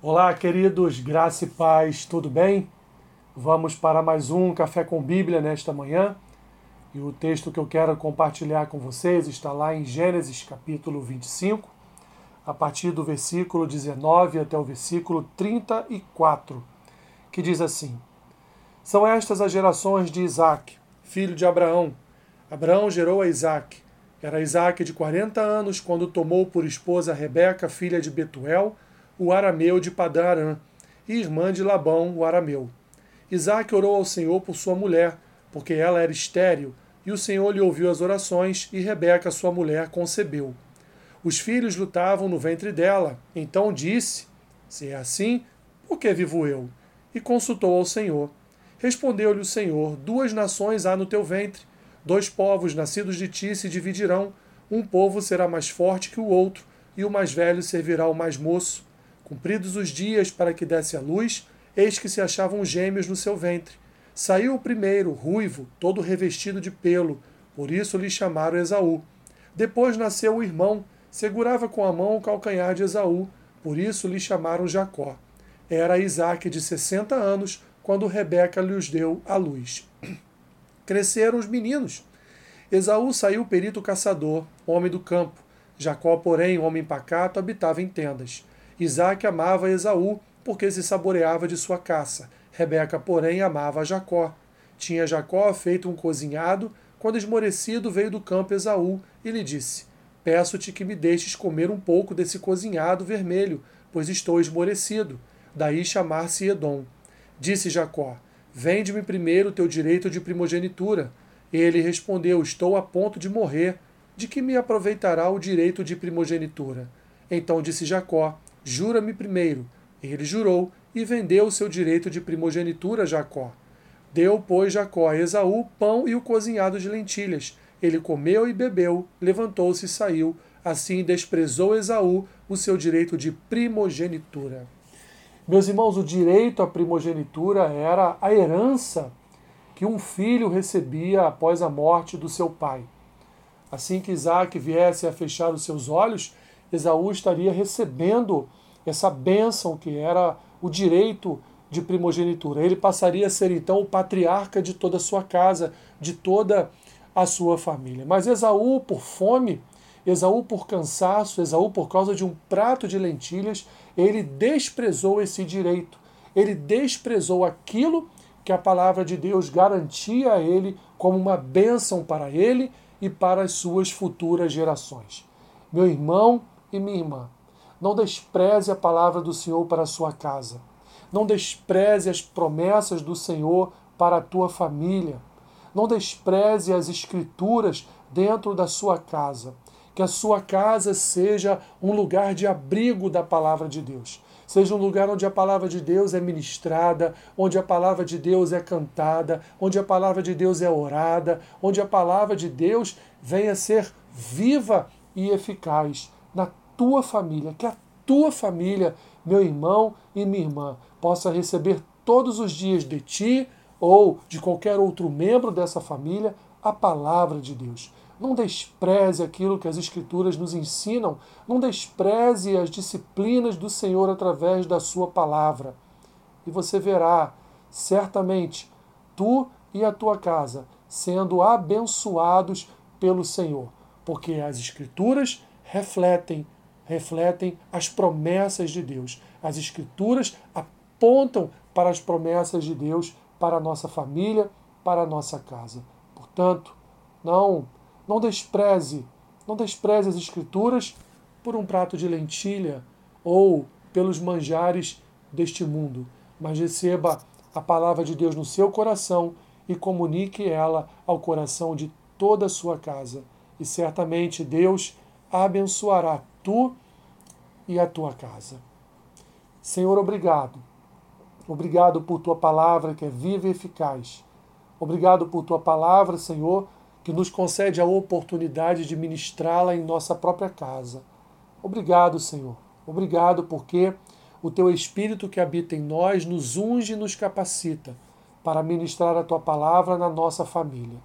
Olá, queridos, graça e paz, tudo bem? Vamos para mais um Café com Bíblia nesta manhã. E o texto que eu quero compartilhar com vocês está lá em Gênesis capítulo 25, a partir do versículo 19 até o versículo 34, que diz assim: São estas as gerações de Isaac, filho de Abraão. Abraão gerou a Isaac. Era Isaac de 40 anos quando tomou por esposa Rebeca, filha de Betuel, o arameu de Padarã, e irmã de Labão, o arameu. Isaac orou ao Senhor por sua mulher, porque ela era estéril, e o Senhor lhe ouviu as orações, e Rebeca, sua mulher, concebeu. Os filhos lutavam no ventre dela. Então disse: Se é assim, por que vivo eu? E consultou ao Senhor. Respondeu-lhe o Senhor: Duas nações há no teu ventre, dois povos nascidos de ti se dividirão. Um povo será mais forte que o outro, e o mais velho servirá ao mais moço. Cumpridos os dias para que desse a luz, eis que se achavam gêmeos no seu ventre. Saiu o primeiro, ruivo, todo revestido de pelo, por isso lhe chamaram Esaú. Depois nasceu o irmão, segurava com a mão o calcanhar de Esaú, por isso lhe chamaram Jacó. Era Isaque de sessenta anos, quando Rebeca lhes deu a luz. Cresceram os meninos. Esaú saiu perito caçador, homem do campo. Jacó, porém, homem pacato, habitava em tendas. Isaac amava Esaú, porque se saboreava de sua caça. Rebeca, porém, amava Jacó. Tinha Jacó feito um cozinhado, quando esmorecido veio do campo Esaú e lhe disse: Peço-te que me deixes comer um pouco desse cozinhado vermelho, pois estou esmorecido. Daí chamar-se Edom. Disse Jacó: Vende-me primeiro teu direito de primogenitura. Ele respondeu: Estou a ponto de morrer. De que me aproveitará o direito de primogenitura? Então disse Jacó: Jura-me primeiro. Ele jurou e vendeu o seu direito de primogenitura a Jacó. Deu, pois, Jacó a Esaú pão e o cozinhado de lentilhas. Ele comeu e bebeu, levantou-se e saiu. Assim desprezou Esaú o seu direito de primogenitura. Meus irmãos, o direito à primogenitura era a herança que um filho recebia após a morte do seu pai. Assim que Isaac viesse a fechar os seus olhos, Esaú estaria recebendo essa bênção que era o direito de primogenitura. Ele passaria a ser então o patriarca de toda a sua casa, de toda a sua família. Mas Esaú, por fome, Esaú por cansaço, Esaú por causa de um prato de lentilhas, ele desprezou esse direito. Ele desprezou aquilo que a palavra de Deus garantia a ele como uma bênção para ele e para as suas futuras gerações. Meu irmão e minha irmã, não despreze a palavra do Senhor para a sua casa. Não despreze as promessas do Senhor para a tua família. Não despreze as escrituras dentro da sua casa. Que a sua casa seja um lugar de abrigo da palavra de Deus. Seja um lugar onde a palavra de Deus é ministrada, onde a palavra de Deus é cantada, onde a palavra de Deus é orada, onde a palavra de Deus venha ser viva e eficaz na tua família, que a tua família, meu irmão e minha irmã, possa receber todos os dias de ti ou de qualquer outro membro dessa família a palavra de Deus. Não despreze aquilo que as Escrituras nos ensinam, não despreze as disciplinas do Senhor através da Sua palavra. E você verá, certamente, tu e a tua casa sendo abençoados pelo Senhor, porque as Escrituras refletem refletem as promessas de Deus. As Escrituras apontam para as promessas de Deus para a nossa família, para a nossa casa. Portanto, não, não despreze, não despreze as Escrituras por um prato de lentilha ou pelos manjares deste mundo, mas receba a palavra de Deus no seu coração e comunique ela ao coração de toda a sua casa. E certamente Deus abençoará tu e a tua casa. Senhor, obrigado. Obrigado por tua palavra que é viva e eficaz. Obrigado por tua palavra, Senhor, que nos concede a oportunidade de ministrá-la em nossa própria casa. Obrigado, Senhor. Obrigado porque o teu Espírito que habita em nós nos unge e nos capacita para ministrar a tua palavra na nossa família.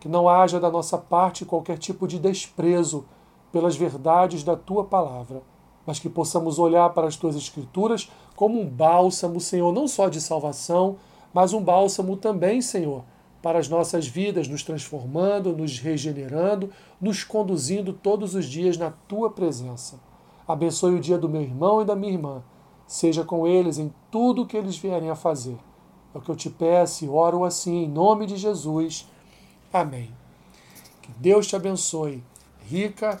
Que não haja da nossa parte qualquer tipo de desprezo pelas verdades da tua palavra, mas que possamos olhar para as tuas escrituras como um bálsamo, Senhor, não só de salvação, mas um bálsamo também, Senhor, para as nossas vidas, nos transformando, nos regenerando, nos conduzindo todos os dias na tua presença. Abençoe o dia do meu irmão e da minha irmã. Seja com eles em tudo o que eles vierem a fazer. É o que eu te peço e oro assim, em nome de Jesus. Amém. Que Deus te abençoe, rica